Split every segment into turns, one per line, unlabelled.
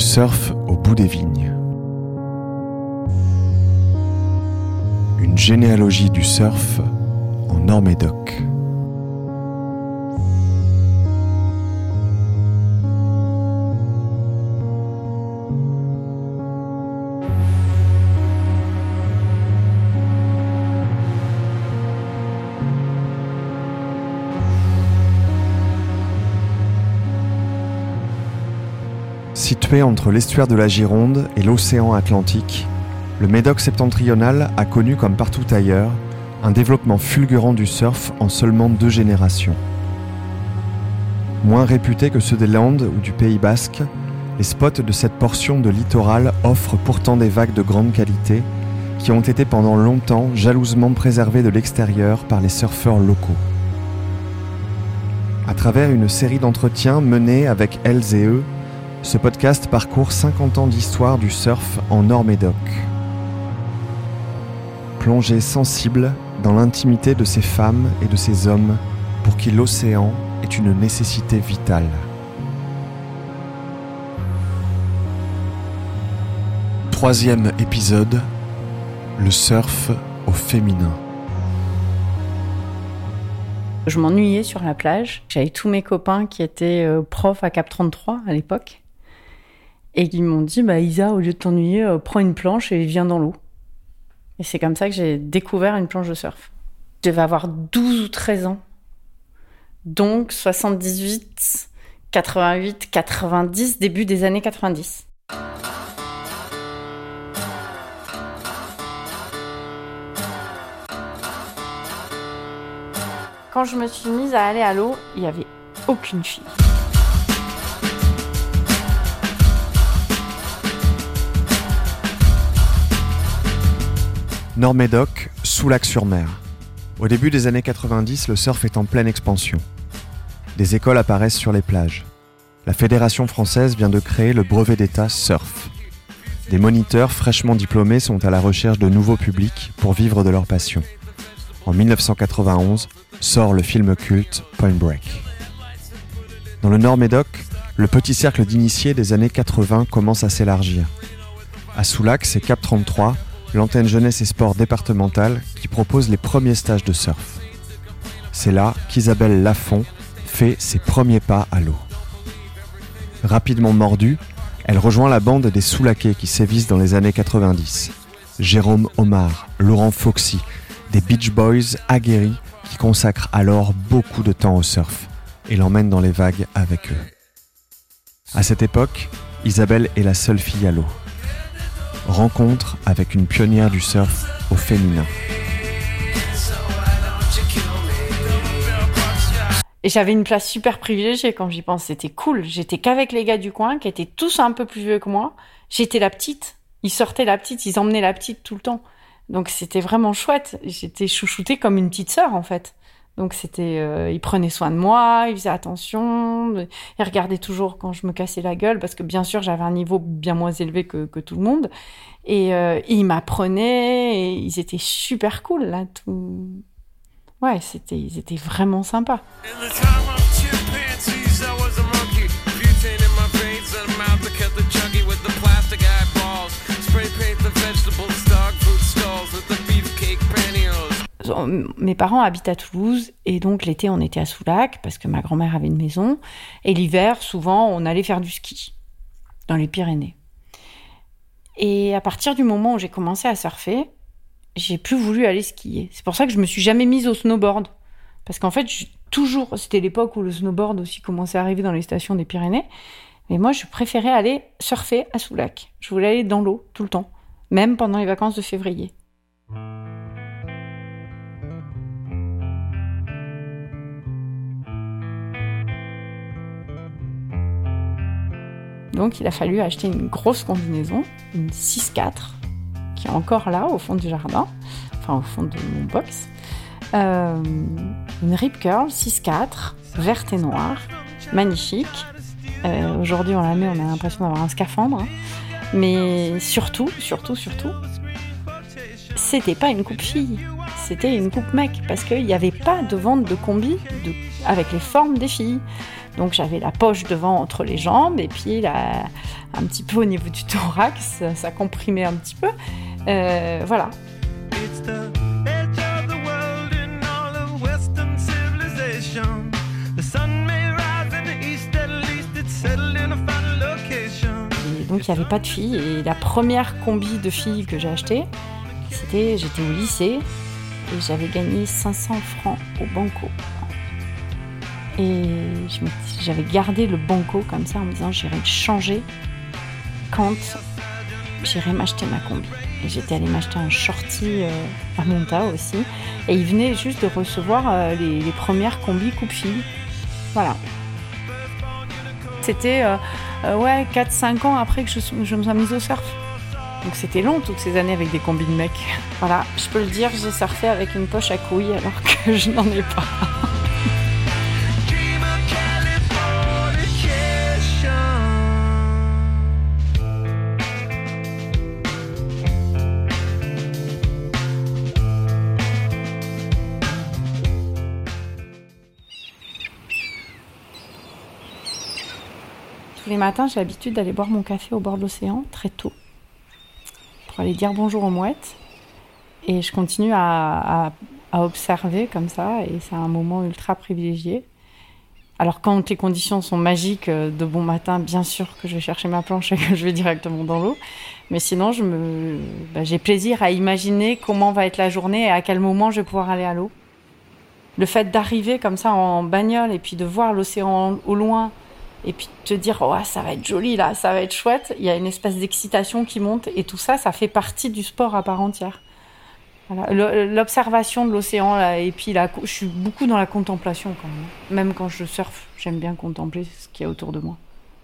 surf au bout des vignes. Une généalogie du surf en Nord-Médoc. Situé entre l'estuaire de la Gironde et l'océan Atlantique, le Médoc septentrional a connu, comme partout ailleurs, un développement fulgurant du surf en seulement deux générations. Moins réputés que ceux des Landes ou du Pays basque, les spots de cette portion de littoral offrent pourtant des vagues de grande qualité qui ont été pendant longtemps jalousement préservées de l'extérieur par les surfeurs locaux. À travers une série d'entretiens menés avec elles et eux, ce podcast parcourt 50 ans d'histoire du surf en Nord-Médoc. Plongée sensible dans l'intimité de ces femmes et de ces hommes pour qui l'océan est une nécessité vitale. Troisième épisode, le surf au féminin.
Je m'ennuyais sur la plage. J'avais tous mes copains qui étaient euh, profs à Cap 33 à l'époque. Et ils m'ont dit, bah, Isa, au lieu de t'ennuyer, euh, prends une planche et viens dans l'eau. Et c'est comme ça que j'ai découvert une planche de surf. Je devais avoir 12 ou 13 ans. Donc 78, 88, 90, début des années 90. Quand je me suis mise à aller à l'eau, il n'y avait aucune fille.
Nord-Médoc, Soulac-sur-Mer. Au début des années 90, le surf est en pleine expansion. Des écoles apparaissent sur les plages. La Fédération française vient de créer le brevet d'État surf. Des moniteurs fraîchement diplômés sont à la recherche de nouveaux publics pour vivre de leur passion. En 1991 sort le film culte Point Break. Dans le Nord-Médoc, le petit cercle d'initiés des années 80 commence à s'élargir. À Soulac, c'est Cap 33 l'antenne jeunesse et sport départementale qui propose les premiers stages de surf. C'est là qu'Isabelle Lafont fait ses premiers pas à l'eau. Rapidement mordue, elle rejoint la bande des Soulaquais qui sévissent dans les années 90. Jérôme Omar, Laurent Foxy, des Beach Boys aguerris qui consacrent alors beaucoup de temps au surf et l'emmènent dans les vagues avec eux. À cette époque, Isabelle est la seule fille à l'eau rencontre avec une pionnière du surf au féminin.
Et j'avais une place super privilégiée quand j'y pense. C'était cool. J'étais qu'avec les gars du coin qui étaient tous un peu plus vieux que moi. J'étais la petite. Ils sortaient la petite, ils emmenaient la petite tout le temps. Donc c'était vraiment chouette. J'étais chouchoutée comme une petite sœur en fait. Donc c'était, euh, il prenait soin de moi, il faisait attention, il regardait toujours quand je me cassais la gueule parce que bien sûr j'avais un niveau bien moins élevé que, tout le monde. Et, euh, il m'apprenait, et ils étaient super cool là. Tout... Ouais, c'était, ils étaient vraiment sympas. Mes parents habitent à Toulouse et donc l'été on était à Soulac parce que ma grand-mère avait une maison et l'hiver souvent on allait faire du ski dans les Pyrénées. Et à partir du moment où j'ai commencé à surfer, j'ai plus voulu aller skier. C'est pour ça que je me suis jamais mise au snowboard parce qu'en fait toujours c'était l'époque où le snowboard aussi commençait à arriver dans les stations des Pyrénées. Mais moi je préférais aller surfer à Soulac. Je voulais aller dans l'eau tout le temps, même pendant les vacances de février. Donc il a fallu acheter une grosse combinaison, une 6-4, qui est encore là au fond du jardin, enfin au fond de mon box. Euh, une Rip Curl 6-4, verte et noire, magnifique. Euh, aujourd'hui on la met, on a l'impression d'avoir un scaphandre. Hein. Mais surtout, surtout, surtout, c'était pas une coupe fille, c'était une coupe mec, parce qu'il n'y avait pas de vente de combi avec les formes des filles. Donc j'avais la poche devant entre les jambes et puis la, un petit peu au niveau du thorax, ça, comprimait un petit peu. Euh, voilà. donc il n'y avait pas de filles. Et la première combi de filles que j'ai achetée, c'était, j'étais au lycée et j'avais gagné 500 francs au banco. Et j'avais gardé le banco comme ça en me disant j'irai changer quand j'irai m'acheter ma combi. Et j'étais allée m'acheter un shorty euh, à Monta aussi. Et il venait juste de recevoir euh, les, premières combis coupe-fille. Voilà. C'était euh, ouais, 4-5 ans après que je, je me sois mise au surf. Donc c'était long toutes ces années avec des combis de mecs. Voilà, je peux le dire, j'ai surfé avec une poche à couilles alors que je n'en ai pas. matins, j'ai l'habitude d'aller boire mon café au bord de l'océan très tôt pour aller dire bonjour aux mouettes. Et je continue à, observer comme ça, et c'est un moment ultra privilégié. Alors quand les conditions sont magiques euh, de bon matin, bien sûr que je vais chercher ma planche et que je vais directement dans l'eau. Mais sinon, je bah, j'ai plaisir à imaginer comment va être la journée et à quel moment je vais pouvoir aller à l'eau. Le fait d'arriver comme ça en bagnole et puis de voir l'océan au loin et puis te dire oh, ça va être joli là, ça va être chouette, il y a une espèce d'excitation qui monte et tout ça, ça fait partie du sport à part entière. L'observation de l'océan et puis là, je suis beaucoup dans la contemplation quand même. Même quand je surfe, j'aime bien contempler ce qu'il y a autour de moi.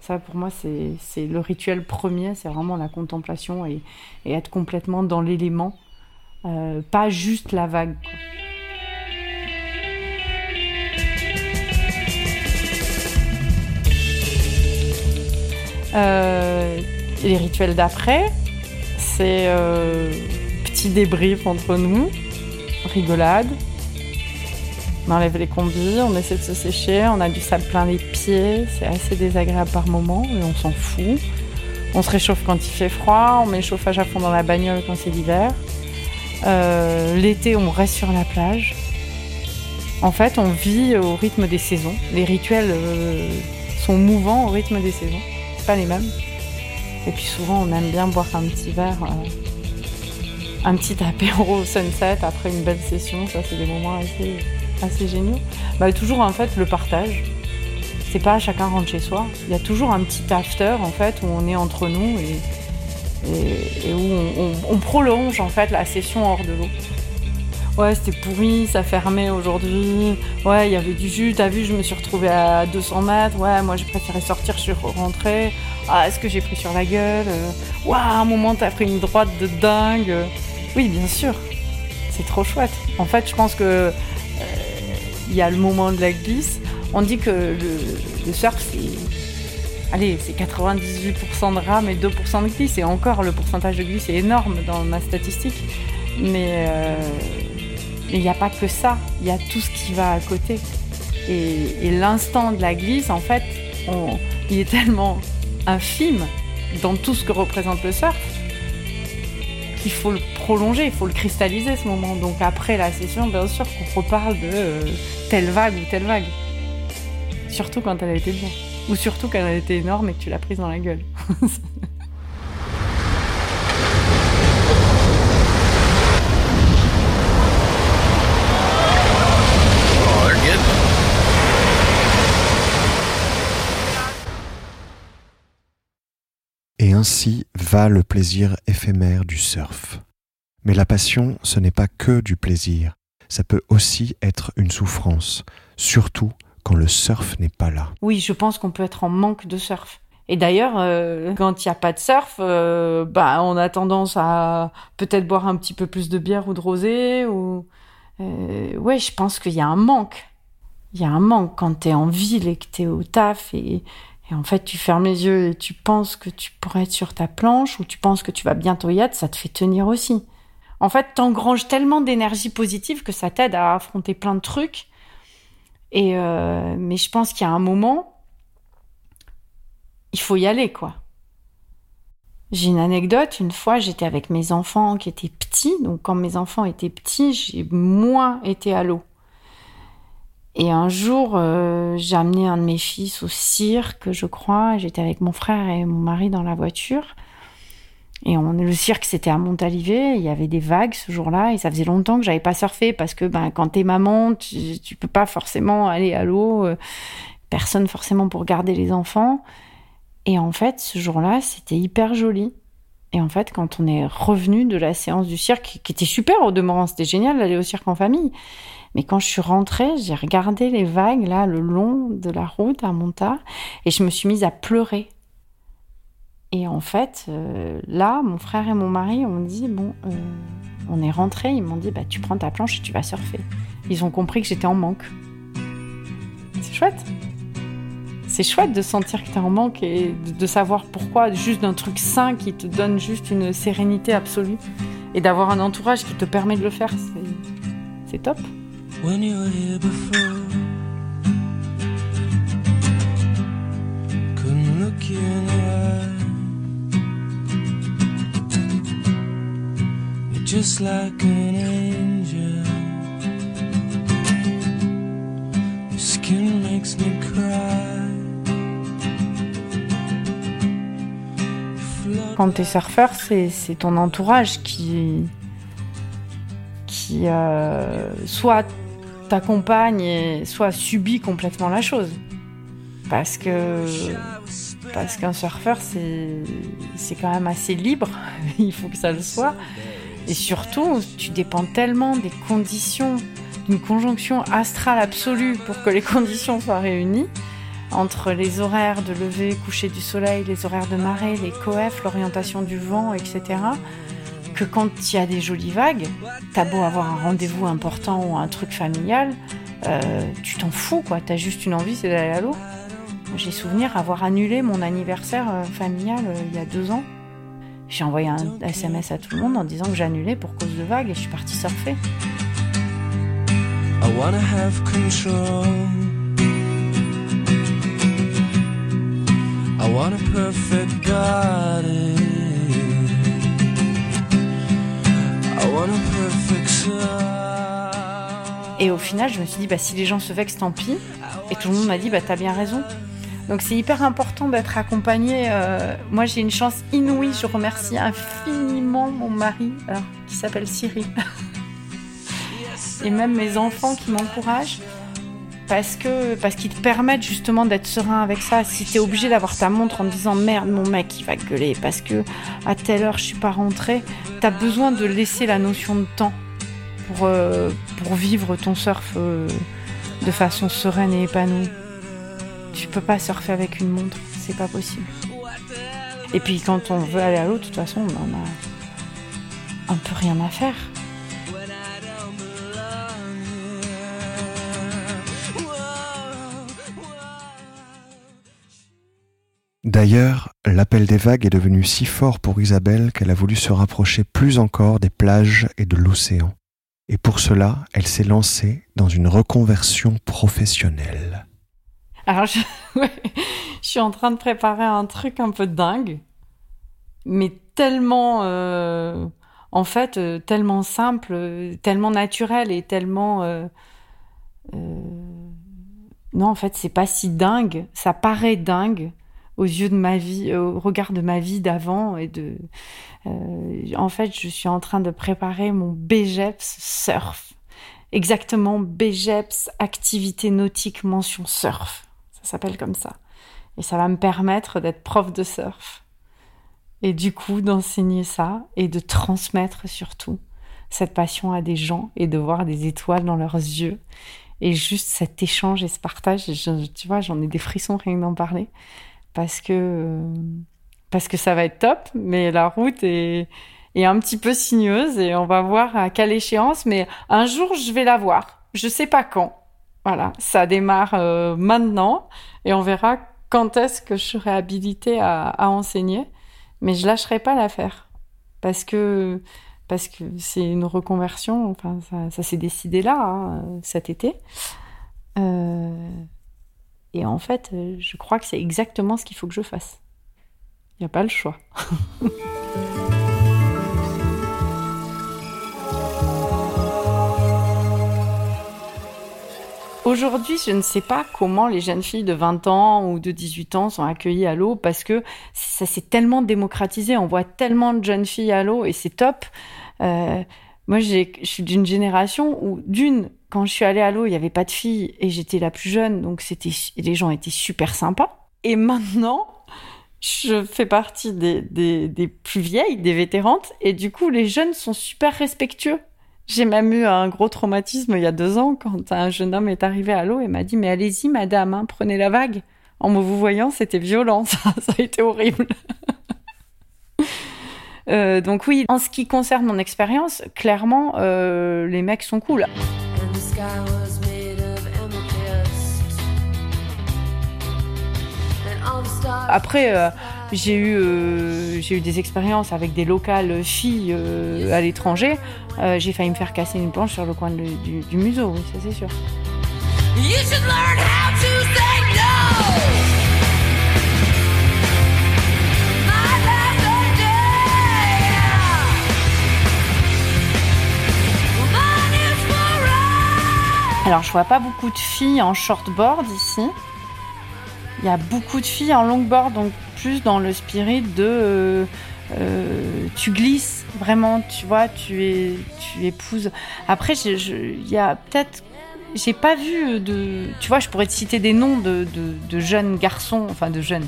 Ça, pour moi, c'est le rituel premier, c'est vraiment la contemplation et, être complètement dans l'élément, euh, pas juste la vague. Euh, les rituels d'après, c'est euh, petit débrief entre nous, rigolade. On enlève les combis, on essaie de se sécher, on a du sable plein les pieds, c'est assez désagréable par moment et on s'en fout. On se réchauffe quand il fait froid, on met le chauffage à fond dans la bagnole quand c'est l'hiver. Euh, l'été, on reste sur la plage. En fait, on vit au rythme des saisons. Les rituels sont mouvants au rythme des saisons pas les mêmes. Et puis souvent, on aime bien boire un petit verre, euh, un petit apéro au sunset après une belle session. Ça, c'est des moments assez, assez géniaux. Bah, toujours en fait le partage. C'est pas chacun rentre chez soi. Il y a toujours un petit after en fait où on est entre nous et, et, où on, prolonge en fait la session hors de l'eau. Ouais, c'était pourri, ça fermait aujourd'hui. Ouais, il y avait du jus, t'as vu, je me suis retrouvée à 200 mètres. Ouais, moi j'ai préféré sortir, je suis rentrée. Ah, est-ce que j'ai pris sur la gueule? Waouh, à un moment t'as pris une droite de dingue. Oui, bien sûr, c'est trop chouette. En fait, je pense que euh, il y a le moment de la glisse. On dit que le, surf, c'est allez, c'est 98% de rame et 2% de glisse. Et encore, le pourcentage de glisse est énorme dans ma statistique. Mais euh, il n'y a pas que ça, il y a tout ce qui va à côté. Et, l'instant de la glisse, en fait, il est tellement infime dans tout ce que représente le surf qu'il faut le prolonger, il faut le cristalliser ce moment. Donc après la session, bien sûr qu'on reparle de euh, telle vague ou telle vague. Surtout quand elle a été bien. Ou surtout quand elle a été énorme et que tu l'as prise dans la gueule.
ainsi va le plaisir éphémère du surf. Mais la passion, ce n'est pas que du plaisir, ça peut aussi être une souffrance, surtout quand le surf n'est pas là.
Oui, je pense qu'on peut être en manque de surf. Et d'ailleurs, euh, quand il n'y a pas de surf, euh, bah, on a tendance à peut-être boire un petit peu plus de bière ou de rosé. Ou... Euh, ouais, je pense qu'il y a un manque. Il y a un manque quand tu es en ville et que tu es au taf et, et en fait, tu fermes les yeux et tu penses que tu pourrais être sur ta planche ou tu penses que tu vas bientôt y être, ça te fait tenir aussi. En fait, t'engranges tellement d'énergie positive que ça t'aide à affronter plein de trucs. Et euh, mais je pense qu'il y a un moment, il faut y aller, quoi. J'ai une anecdote. Une fois, j'étais avec mes enfants qui étaient petits. Donc, quand mes enfants étaient petits, j'ai moins été à l'eau. Et un jour, euh, j'ai amené un de mes fils au cirque, je crois. J'étais avec mon frère et mon mari dans la voiture. Et le cirque, c'était à Montalivet. Il y avait des vagues ce jour-là. Et ça faisait longtemps que j'avais pas surfé parce que ben, quand t'es maman, tu, tu peux pas forcément aller à l'eau. Euh, personne forcément pour garder les enfants. Et en fait, ce jour-là, c'était hyper joli. Et en fait, quand on est revenu de la séance du cirque, qui était super au demeurant, c'était génial d'aller au cirque en famille. Mais quand je suis rentrée, j'ai regardé les vagues là le long de la route à Monta et je me suis mise à pleurer. Et en fait, euh, là, mon frère et mon mari ont dit bon, euh, on est rentrés. Ils m'ont dit bah tu prends ta planche et tu vas surfer. Ils ont compris que j'étais en manque. C'est chouette c'est chouette de sentir que tu es en manque et de, savoir pourquoi, juste d'un truc sain qui te donne juste une sérénité absolue et d'avoir un entourage qui te permet de le faire. C'est top. Just like an angel. Your skin makes me cry. Quand tu es surfeur, c'est ton entourage qui, qui euh, soit t'accompagne, soit subit complètement la chose. Parce que parce qu'un surfeur, c'est quand même assez libre, il faut que ça le soit. Et surtout, tu dépends tellement des conditions, d'une conjonction astrale absolue pour que les conditions soient réunies entre les horaires de lever, coucher du soleil, les horaires de marée, les coefs, l'orientation du vent, etc., que quand il y a des jolies vagues, t'as beau avoir un rendez-vous important ou un truc familial, euh, tu t'en fous, quoi. T'as juste une envie, c'est d'aller à l'eau. J'ai souvenir avoir annulé mon anniversaire euh, familial euh, il y a deux ans. J'ai envoyé un SMS à tout le monde en disant que j'annulais pour cause de vagues et je suis partie surfer. I wanna have control. Et au final, je me suis dit, bah, si les gens se vexent, tant pis. Et tout le monde m'a dit, bah, t'as bien raison. Donc c'est hyper important d'être accompagné. Euh, moi, j'ai une chance inouïe. Je remercie infiniment mon mari, qui s'appelle Cyril. Et même mes enfants qui m'encouragent parce que qu'ils te permettent justement d'être serein avec ça. Si tu es obligé d'avoir ta montre en disant merde, mon mec il va gueuler parce que à telle heure je suis pas rentrée, tu as besoin de laisser la notion de temps pour euh, vivre ton surf euh, de façon sereine et épanouie. Tu peux pas surfer avec une montre, c'est pas possible. Et puis quand on veut aller à l'eau, de toute façon, on en a un peu rien à faire.
D'ailleurs, l'appel des vagues est devenu si fort pour Isabelle qu'elle a voulu se rapprocher plus encore des plages et de l'océan. Et pour cela, elle s'est lancée dans une reconversion professionnelle.
Alors, je, suis en train de préparer un truc un peu dingue, mais tellement, euh, en fait, euh, tellement simple, tellement naturel et tellement... Euh, non, en fait, c'est pas si dingue. Ça paraît dingue, aux yeux de ma vie, euh, au regard de ma vie d'avant et de. Euh, en fait, je suis en train de préparer mon BGEPS surf. Exactement, BGEPS activité nautique mention surf. Ça s'appelle comme ça. Et ça va me permettre d'être prof de surf. Et du coup, d'enseigner ça et de transmettre surtout cette passion à des gens et de voir des étoiles dans leurs yeux. Et juste cet échange et ce partage, tu vois, j'en ai des frissons rien d'en parler parce que, parce que ça va être top, mais la route est, est un petit peu sinueuse et on va voir à quelle échéance, mais un jour je vais la voir. Je sais pas quand. Voilà, ça démarre euh, maintenant et on verra quand est-ce que je serai habilitée à, à enseigner, mais je lâcherai pas l'affaire parce que parce que c'est une reconversion. Enfin, ça, ça s'est décidé là hein, cet été. Euh, et en fait, euh, je crois que c'est exactement ce qu'il faut que je fasse. Il n'y a pas le choix. Aujourd'hui, je ne sais pas comment les jeunes filles de 20 ans ou de 18 ans sont accueillies à l'eau parce que ça s'est tellement démocratisé. On voit tellement de jeunes filles à l'eau et c'est top. Euh, moi, je suis d'une génération où, d'une, quand je suis allée à l'eau, il n'y avait pas de filles et j'étais la plus jeune, donc les gens étaient super sympas. Et maintenant, je fais partie des, plus vieilles, des vétérantes, et du coup, les jeunes sont super respectueux. J'ai même eu un gros traumatisme il y a deux ans quand un jeune homme est arrivé à l'eau et m'a dit mais allez-y madame, hein, prenez la vague. En me vous voyant, c'était violent, ça, ça a été horrible. euh, donc oui, en ce qui concerne mon expérience, clairement, euh, les mecs sont cool. Après, euh, j'ai eu, euh, j'ai eu des expériences avec des locales filles euh, à l'étranger. J'ai failli me faire casser une planche sur le coin de- du, du museau, oui, ça c'est sûr.
You should learn how to say
Alors, je vois pas beaucoup de filles en shortboard ici. Il y a beaucoup de filles en longboard, donc plus dans le spirit de euh, euh, tu glisses vraiment, tu vois, tu es, tu épouses. Après, il y a peut-être, j'ai pas vu de, tu vois, je pourrais te citer des noms de, de- jeunes garçons, enfin de jeunes,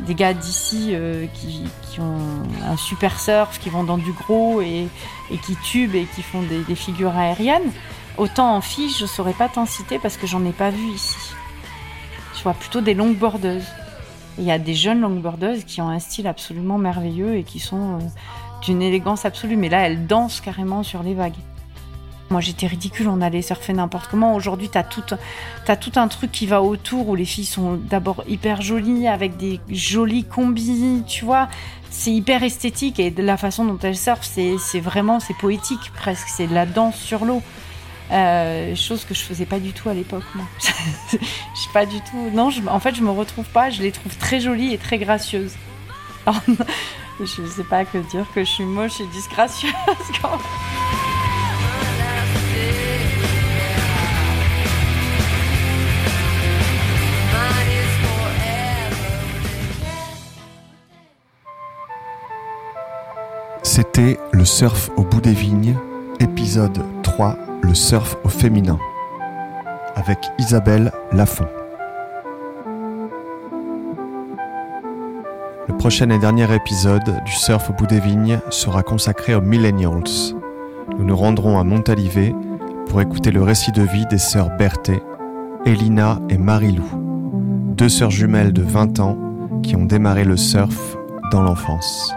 des gars d'ici euh, qui, ont un super surf, qui vont dans du gros et, qui tubent et qui font des figures aériennes. Autant en filles, je saurais pas t'en citer parce que j'en ai pas vu ici. Je vois plutôt des longboardeuses. Et Il y a des jeunes longboardeuses qui ont un style absolument merveilleux et qui sont euh, d'une élégance absolue. Mais là, elles dansent carrément sur les vagues. Moi, j'étais ridicule, on allait surfer n'importe comment. Aujourd'hui, t'as t'as tout un truc qui va autour où les filles sont d'abord hyper jolies, avec des jolis combis, tu vois. C'est hyper esthétique et la façon dont elles surfent, c'est vraiment, c'est poétique presque. C'est de la danse sur l'eau. Euh, chose que je faisais pas du tout à l'époque, moi. je suis pas du tout. Non, en fait, je me retrouve pas. Je les trouve très jolies et très gracieuses. Alors, je sais pas que dire que je suis moche et disgracieuse quand.
C'était Le surf au bout des vignes, épisode 3, Le surf au féminin, avec Isabelle Lafont. Le prochain et dernier épisode du surf au bout des vignes sera consacré aux millennials. Nous nous rendrons à Montalivet pour écouter le récit de vie des sœurs Berthet, Elina et Marilou, deux sœurs jumelles de 20 ans qui ont démarré le surf dans l'enfance.